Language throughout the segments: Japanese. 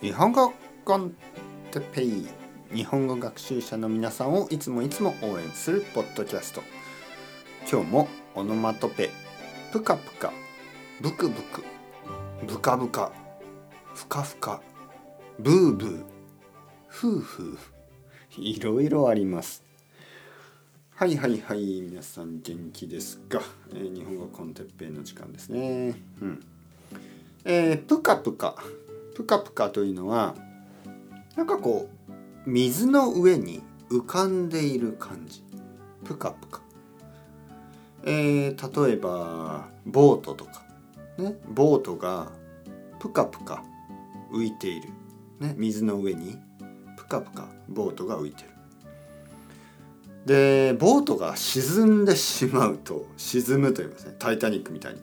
日本語コンテペイ日本語学習者の皆さんをいつもいつも応援するポッドキャスト。今日もオノマトペプカプカブクブクブカブカふかふかブーブーフーフーいろいろあります。はいはいはい皆さん元気ですか、えー、日本語コンテッペイの時間ですね。うん。えー、プカプカプカプカというのはなんかこう水の上に浮かんでいる感じ。プカプカ。えー、例えばボートとか。ねボートがプカプカ浮いている、ね、水の上に。プカプカボートが浮いてる。でボートが沈んでしまうと沈むと言いますね「タイタニック」みたいに。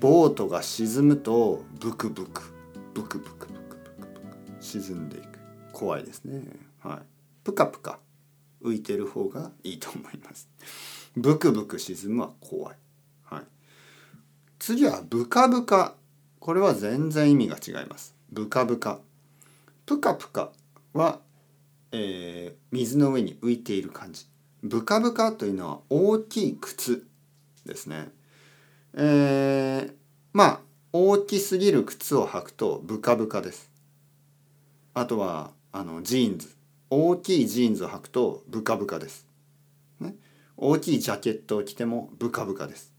ボートが沈むとブクブク。沈んでいく。怖いですね。はい。プカプカ浮いてる方がいいと思います。ブクブク沈むは怖い。はい。次はブカブカ。これは全然意味が違います。ブカブカ。プカプカは、えー、水の上に浮いている感じ。ブカブカというのは大きい靴ですね。えー、まあ大きすぎる靴を履くとブカブカです。あとはあのジーンズ。大きいジーンズを履くとブカブカです。ね、大きいジャケットを着てもブカブカです。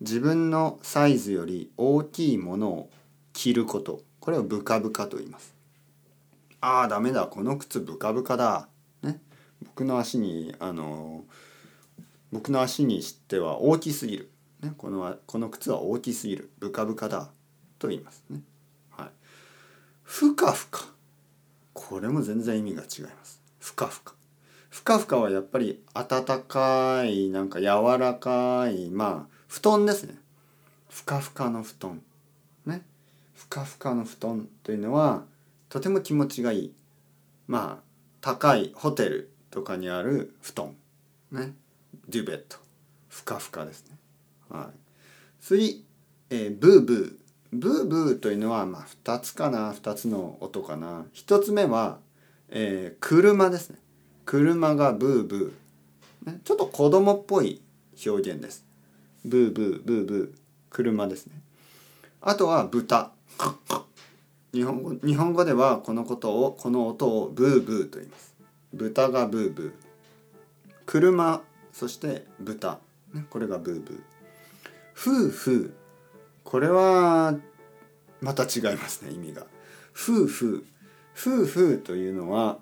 自分のサイズより大きいものを着ること。これをブカブカと言います。ああダメだ。この靴ブカブカだ。ね。僕の足にあの僕の足にしては大きすぎる、ね、このこの靴は大きすぎる。ブカブカだ。と言います。ね。ふかふか。これも全然意味が違います。ふかふか。ふかふかはやっぱり暖かいなんか柔らかいまあ布団ですね。ふかふかの布団。ね。ふかふかの布団というのはとても気持ちがいい。まあ高いホテルとかにある布団。ね。デュベット。ふかふかですね。はい。次、えー、ブーブー。ブーブーというのはまあ2つかな2つの音かな。1つ目は、えー、車ですね。車がブーブー、ね、ちょっと子供っぽい表現です。ブーブーブーブー。車ですね。あとは豚。日本語日本語ではこのことをこの音をブーブーと言います。豚がブーブー。車そして豚、ね、これがブーブー。夫婦これはまた違いますね意味が。夫婦。夫婦というのは、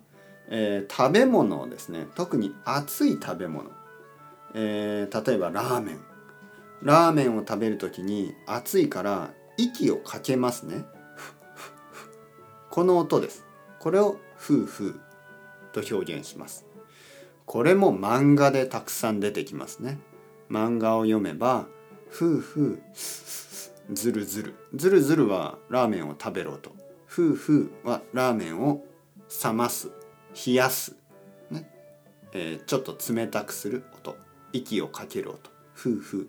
えー、食べ物ですね。特に熱い食べ物、えー、例えばラーメン。ラーメンを食べる時に熱いから息をかけますね。この音です。これを夫婦と表現します。これも漫画でたくさん出てきますね。漫画を読めば、ふうふう、ずるずる。ずるずるはラーメンを食べろと。ふうふうはラーメンを冷ます、冷やす。ねえー、ちょっと冷たくする音。息をかける音。ふうふう、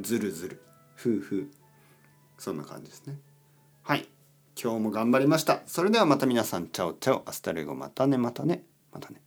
ずるずる。ふうふう。そんな感じですね。はい。今日も頑張りました。それではまた皆さん、 Ciao ciao。 Hasta luego またねまたね。またね。